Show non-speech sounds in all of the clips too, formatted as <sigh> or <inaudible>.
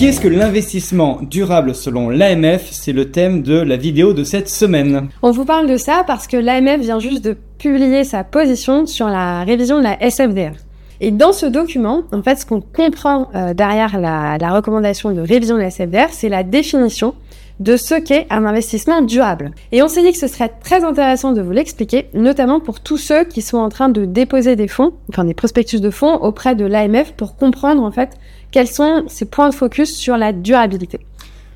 Qu'est-ce que l'investissement durable selon l'AMF C'est le thème de la vidéo de cette semaine. On vous parle de ça parce que l'AMF vient juste de publier sa position sur la révision de la SFDR. Et dans ce document, en fait, ce qu'on comprend euh, derrière la, la recommandation de révision de la SFDR, c'est la définition de ce qu'est un investissement durable. Et on s'est dit que ce serait très intéressant de vous l'expliquer, notamment pour tous ceux qui sont en train de déposer des fonds, enfin des prospectus de fonds auprès de l'AMF pour comprendre en fait quels sont ces points de focus sur la durabilité?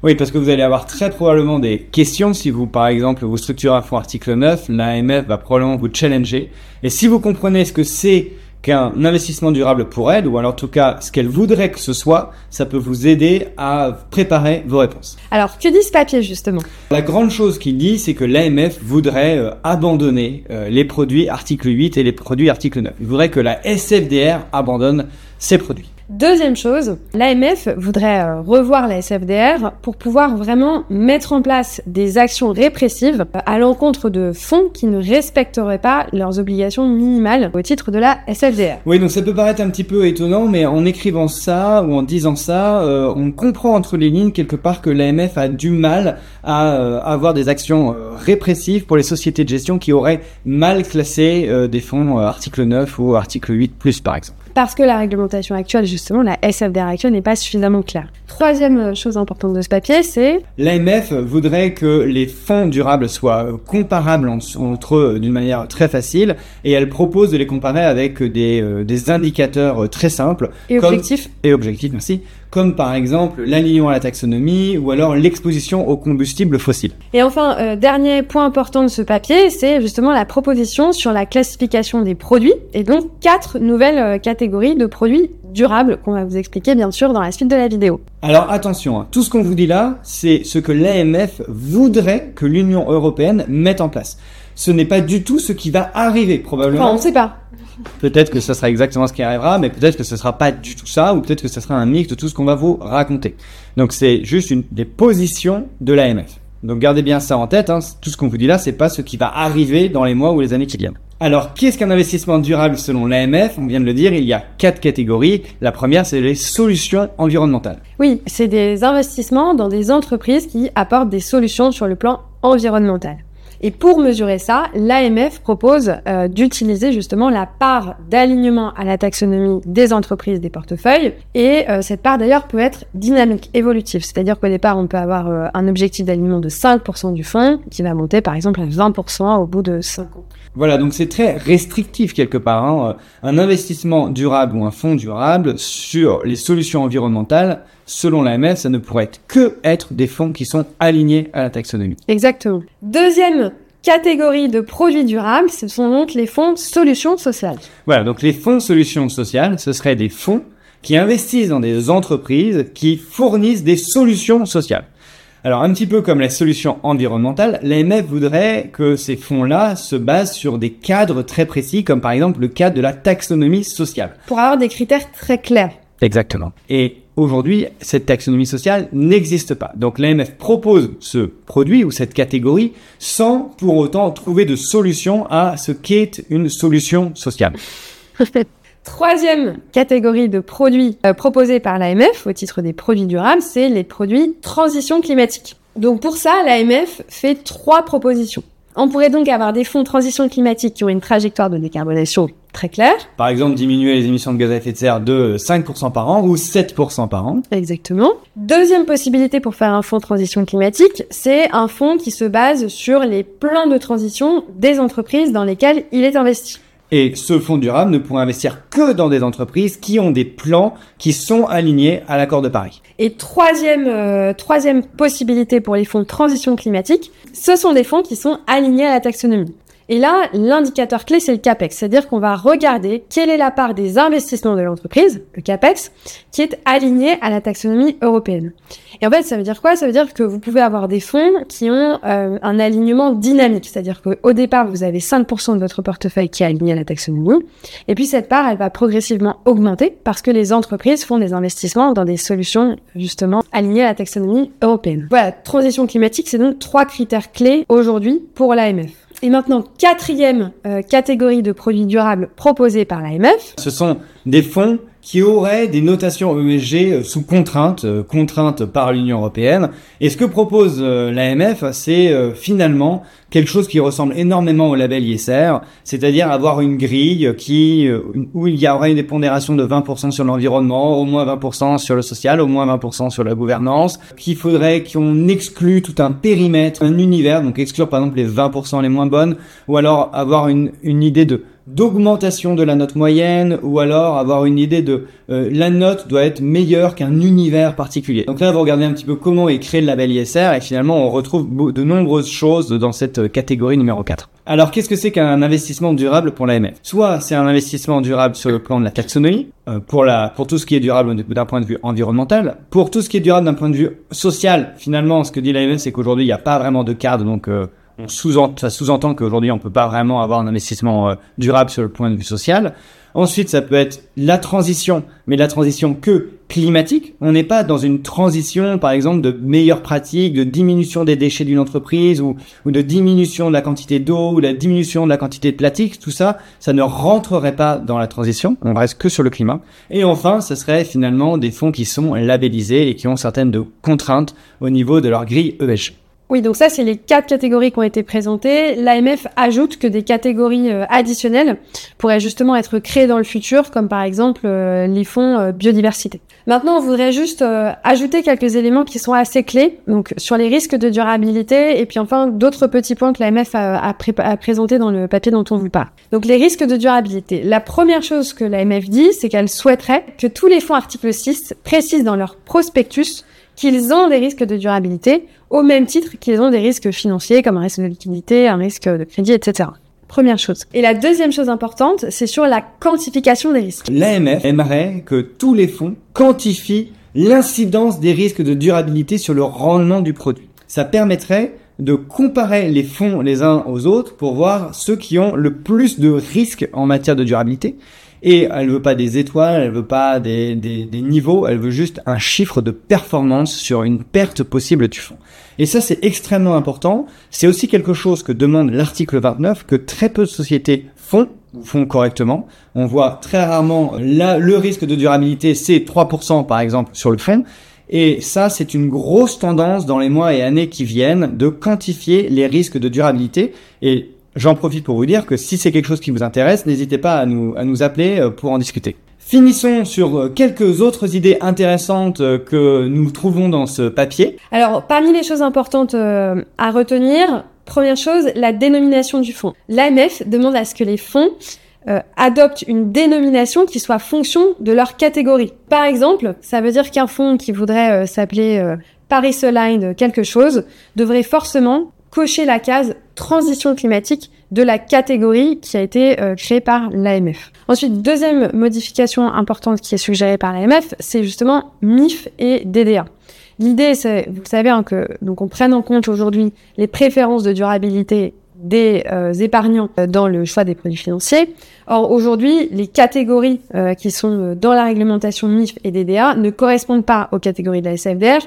Oui, parce que vous allez avoir très probablement des questions si vous, par exemple, vous structurez un fonds article 9, l'AMF va probablement vous challenger. Et si vous comprenez ce que c'est qu'un investissement durable pour elle, ou alors en tout cas ce qu'elle voudrait que ce soit, ça peut vous aider à préparer vos réponses. Alors, que dit ce papier justement? La grande chose qu'il dit, c'est que l'AMF voudrait euh, abandonner euh, les produits article 8 et les produits article 9. Il voudrait que la SFDR abandonne ces produits. Deuxième chose, l'AMF voudrait euh, revoir la SFDR pour pouvoir vraiment mettre en place des actions répressives à l'encontre de fonds qui ne respecteraient pas leurs obligations minimales au titre de la SFDR. Oui, donc ça peut paraître un petit peu étonnant, mais en écrivant ça ou en disant ça, euh, on comprend entre les lignes quelque part que l'AMF a du mal à euh, avoir des actions répressives pour les sociétés de gestion qui auraient mal classé des fonds article 9 ou article 8 par exemple parce que la réglementation actuelle, justement, la SFDR actuelle n'est pas suffisamment claire. Troisième euh, chose importante de ce papier, c'est... L'AMF voudrait que les fonds durables soient comparables entre eux d'une manière très facile et elle propose de les comparer avec des, euh, des indicateurs très simples. Et objectifs. Et objectifs, merci comme par exemple l'alignement à la taxonomie ou alors l'exposition aux combustibles fossiles. Et enfin, euh, dernier point important de ce papier, c'est justement la proposition sur la classification des produits et donc quatre nouvelles euh, catégories de produits durables qu'on va vous expliquer bien sûr dans la suite de la vidéo. Alors attention, hein, tout ce qu'on vous dit là, c'est ce que l'AMF voudrait que l'Union européenne mette en place. Ce n'est pas du tout ce qui va arriver probablement. Enfin, on ne sait pas. Peut-être que ça sera exactement ce qui arrivera, mais peut-être que ce sera pas du tout ça, ou peut-être que ce sera un mix de tout ce qu'on va vous raconter. Donc c'est juste une des positions de l'AMF. Donc gardez bien ça en tête. Hein. Tout ce qu'on vous dit là, c'est pas ce qui va arriver dans les mois ou les années qui viennent. Alors, qu'est-ce qu'un investissement durable selon l'AMF? On vient de le dire, il y a quatre catégories. La première, c'est les solutions environnementales. Oui, c'est des investissements dans des entreprises qui apportent des solutions sur le plan environnemental. Et pour mesurer ça, l'AMF propose euh, d'utiliser justement la part d'alignement à la taxonomie des entreprises des portefeuilles. Et euh, cette part d'ailleurs peut être dynamique, évolutive. C'est-à-dire qu'au départ, on peut avoir euh, un objectif d'alignement de 5% du fonds qui va monter par exemple à 20% au bout de 5 ans. Voilà, donc c'est très restrictif quelque part. Hein. Un investissement durable ou un fonds durable sur les solutions environnementales, selon l'AMF, ça ne pourrait être que être des fonds qui sont alignés à la taxonomie. Exactement. Deuxième catégorie de produits durables, ce sont donc les fonds solutions sociales. Voilà, donc les fonds solutions sociales, ce seraient des fonds qui investissent dans des entreprises qui fournissent des solutions sociales. Alors un petit peu comme la solution environnementale, l'AMF voudrait que ces fonds-là se basent sur des cadres très précis, comme par exemple le cadre de la taxonomie sociale. Pour avoir des critères très clairs. Exactement. Et aujourd'hui, cette taxonomie sociale n'existe pas. Donc l'AMF propose ce produit ou cette catégorie sans pour autant trouver de solution à ce qu'est une solution sociale. Troisième catégorie de produits euh, proposés par l'AMF au titre des produits durables, c'est les produits transition climatique. Donc pour ça, l'AMF fait trois propositions. On pourrait donc avoir des fonds de transition climatique qui ont une trajectoire de décarbonation très claire. Par exemple, diminuer les émissions de gaz à effet de serre de 5% par an ou 7% par an. Exactement. Deuxième possibilité pour faire un fonds de transition climatique, c'est un fonds qui se base sur les plans de transition des entreprises dans lesquelles il est investi. Et ce fonds durable ne pourra investir que dans des entreprises qui ont des plans qui sont alignés à l'accord de Paris. Et troisième, euh, troisième possibilité pour les fonds de transition climatique, ce sont des fonds qui sont alignés à la taxonomie. Et là, l'indicateur clé, c'est le CAPEX. C'est-à-dire qu'on va regarder quelle est la part des investissements de l'entreprise, le CAPEX, qui est aligné à la taxonomie européenne. Et en fait, ça veut dire quoi? Ça veut dire que vous pouvez avoir des fonds qui ont euh, un alignement dynamique. C'est-à-dire qu'au départ, vous avez 5% de votre portefeuille qui est aligné à la taxonomie. Et puis, cette part, elle va progressivement augmenter parce que les entreprises font des investissements dans des solutions, justement, alignées à la taxonomie européenne. Voilà, transition climatique, c'est donc trois critères clés aujourd'hui pour l'AMF. Et maintenant, quatrième euh, catégorie de produits durables proposés par l'AMF. Ce sont des fonds qui auraient des notations ESG sous contrainte, contrainte par l'Union européenne. Et ce que propose l'AMF, c'est finalement quelque chose qui ressemble énormément au label ISR, c'est-à-dire avoir une grille qui où il y aurait une pondération de 20% sur l'environnement, au moins 20% sur le social, au moins 20% sur la gouvernance, qu'il faudrait qu'on exclue tout un périmètre, un univers, donc exclure par exemple les 20% les moins bonnes, ou alors avoir une, une idée de d'augmentation de la note moyenne ou alors avoir une idée de euh, la note doit être meilleure qu'un univers particulier. Donc là, vous regardez un petit peu comment est créé le label ISR et finalement on retrouve de nombreuses choses dans cette euh, catégorie numéro 4. Alors qu'est-ce que c'est qu'un investissement durable pour l'AMF Soit c'est un investissement durable sur le plan de la taxonomie, euh, pour, la, pour tout ce qui est durable d'un point de vue environnemental. Pour tout ce qui est durable d'un point de vue social, finalement, ce que dit l'AMF, c'est qu'aujourd'hui, il n'y a pas vraiment de cadre, donc on sous ça sous-entend qu'aujourd'hui on peut pas vraiment avoir un investissement euh, durable sur le point de vue social. Ensuite, ça peut être la transition, mais la transition que climatique. On n'est pas dans une transition, par exemple, de meilleures pratiques, de diminution des déchets d'une entreprise ou, ou de diminution de la quantité d'eau ou la diminution de la quantité de plastique. Tout ça, ça ne rentrerait pas dans la transition. On reste que sur le climat. Et enfin, ce serait finalement des fonds qui sont labellisés et qui ont certaines de contraintes au niveau de leur grille ESG. Oui, donc ça, c'est les quatre catégories qui ont été présentées. L'AMF ajoute que des catégories euh, additionnelles pourraient justement être créées dans le futur, comme par exemple euh, les fonds euh, biodiversité. Maintenant, on voudrait juste ajouter quelques éléments qui sont assez clés, donc sur les risques de durabilité, et puis enfin d'autres petits points que l'AMF a, a, a présenté dans le papier dont on vous parle. Donc les risques de durabilité. La première chose que l'AMF dit, c'est qu'elle souhaiterait que tous les fonds article 6 précisent dans leur prospectus qu'ils ont des risques de durabilité au même titre qu'ils ont des risques financiers comme un risque de liquidité, un risque de crédit, etc. Première chose. Et la deuxième chose importante, c'est sur la quantification des risques. L'AMF aimerait que tous les fonds quantifient l'incidence des risques de durabilité sur le rendement du produit. Ça permettrait de comparer les fonds les uns aux autres pour voir ceux qui ont le plus de risques en matière de durabilité et elle veut pas des étoiles, elle veut pas des, des, des niveaux, elle veut juste un chiffre de performance sur une perte possible du fonds. Et ça, c'est extrêmement important. C'est aussi quelque chose que demande l'article 29 que très peu de sociétés font font correctement. On voit très rarement là, le risque de durabilité, c'est 3% par exemple sur le. Et ça, c'est une grosse tendance dans les mois et années qui viennent de quantifier les risques de durabilité. Et J'en profite pour vous dire que si c'est quelque chose qui vous intéresse, n'hésitez pas à nous, à nous appeler euh, pour en discuter. Finissons sur euh, quelques autres idées intéressantes euh, que nous trouvons dans ce papier. Alors, parmi les choses importantes à retenir, première chose, la dénomination du fonds. L'AMF demande à ce que les fonds adoptent une dénomination qui soit fonction de leur catégorie. Par exemple, ça veut dire qu'un fonds qui voudrait s'appeler Paris Aligned quelque chose devrait forcément cocher la case transition climatique de la catégorie qui a été euh, créée par l'AMF. Ensuite, deuxième modification importante qui est suggérée par l'AMF, c'est justement MIF et DDA. L'idée, c'est, vous savez, hein, que donc on prenne en compte aujourd'hui les préférences de durabilité des euh, épargnants euh, dans le choix des produits financiers. Or, aujourd'hui, les catégories qui sont dans la réglementation MIF et DDA ne correspondent pas aux catégories de la SFDR,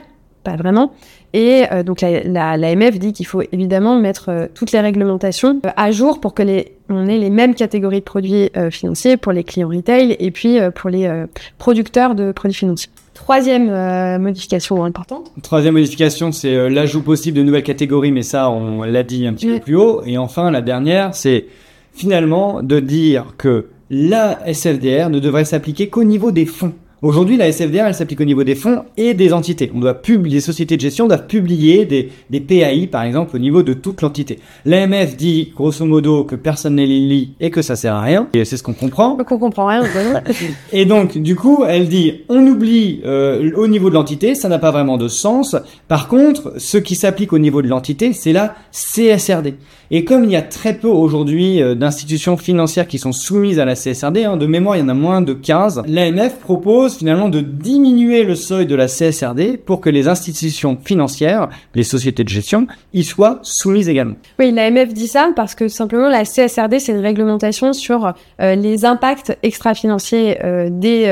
pas vraiment. Et euh, donc la, la, l'AMF dit qu'il faut évidemment mettre euh, toutes les réglementations euh, à jour pour que les on ait les mêmes catégories de produits financiers pour les clients retail et puis pour les producteurs de produits financiers. Troisième modification importante. Troisième modification, c'est l'ajout possible de nouvelles catégories, mais ça, on l'a dit un petit peu plus haut. Et enfin, la dernière, c'est finalement de dire que la SFDR ne devrait s'appliquer qu'au niveau des fonds. Aujourd'hui, la SFDR, elle s'applique au niveau des fonds et des entités. On doit publier, les sociétés de gestion doivent publier des, des PAI, par exemple, au niveau de toute l'entité. L'AMF dit, grosso modo, que personne ne les lit et que ça sert à rien. Et c'est ce qu'on comprend. Qu'on comprend rien. <laughs> et donc, du coup, elle dit, on oublie euh, au niveau de l'entité, ça n'a pas vraiment de sens. Par contre, ce qui s'applique au niveau de l'entité, c'est la CSRD. Et comme il y a très peu aujourd'hui euh, d'institutions financières qui sont soumises à la CSRD, hein, de mémoire il y en a moins de 15, l'AMF propose finalement de diminuer le seuil de la CSRD pour que les institutions financières, les sociétés de gestion, y soient soumises également. Oui, l'AMF dit ça parce que simplement la CSRD c'est une réglementation sur euh, les impacts extra-financiers euh, des,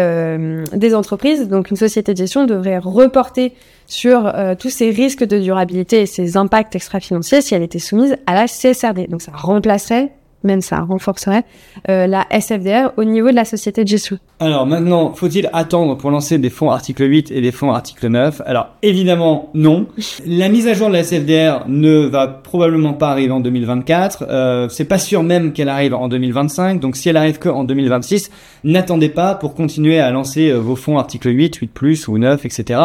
des entreprises. Donc une société de gestion devrait reporter sur euh, tous ces risques de durabilité et ces impacts extra-financiers si elle était soumise à la CSRD. Donc ça remplacerait même ça renforcerait euh, la SFDR au niveau de la société de gestion. Alors maintenant, faut-il attendre pour lancer des fonds article 8 et des fonds article 9 Alors évidemment non. La mise à jour de la SFDR ne va probablement pas arriver en 2024. Euh, c'est pas sûr même qu'elle arrive en 2025. Donc si elle arrive que en 2026, n'attendez pas pour continuer à lancer euh, vos fonds article 8, 8 plus ou 9, etc.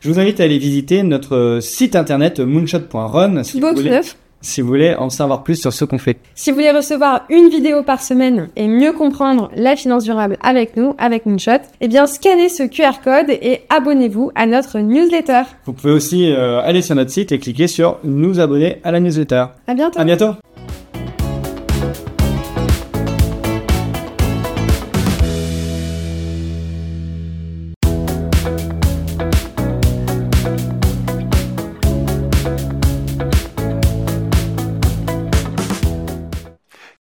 Je vous invite à aller visiter notre site internet moonshot.run si vous voulez si vous voulez en savoir plus sur ce qu'on fait. Si vous voulez recevoir une vidéo par semaine et mieux comprendre la finance durable avec nous, avec Moonshot, eh bien scannez ce QR code et abonnez-vous à notre newsletter. Vous pouvez aussi euh, aller sur notre site et cliquer sur nous abonner à la newsletter. À bientôt. À bientôt.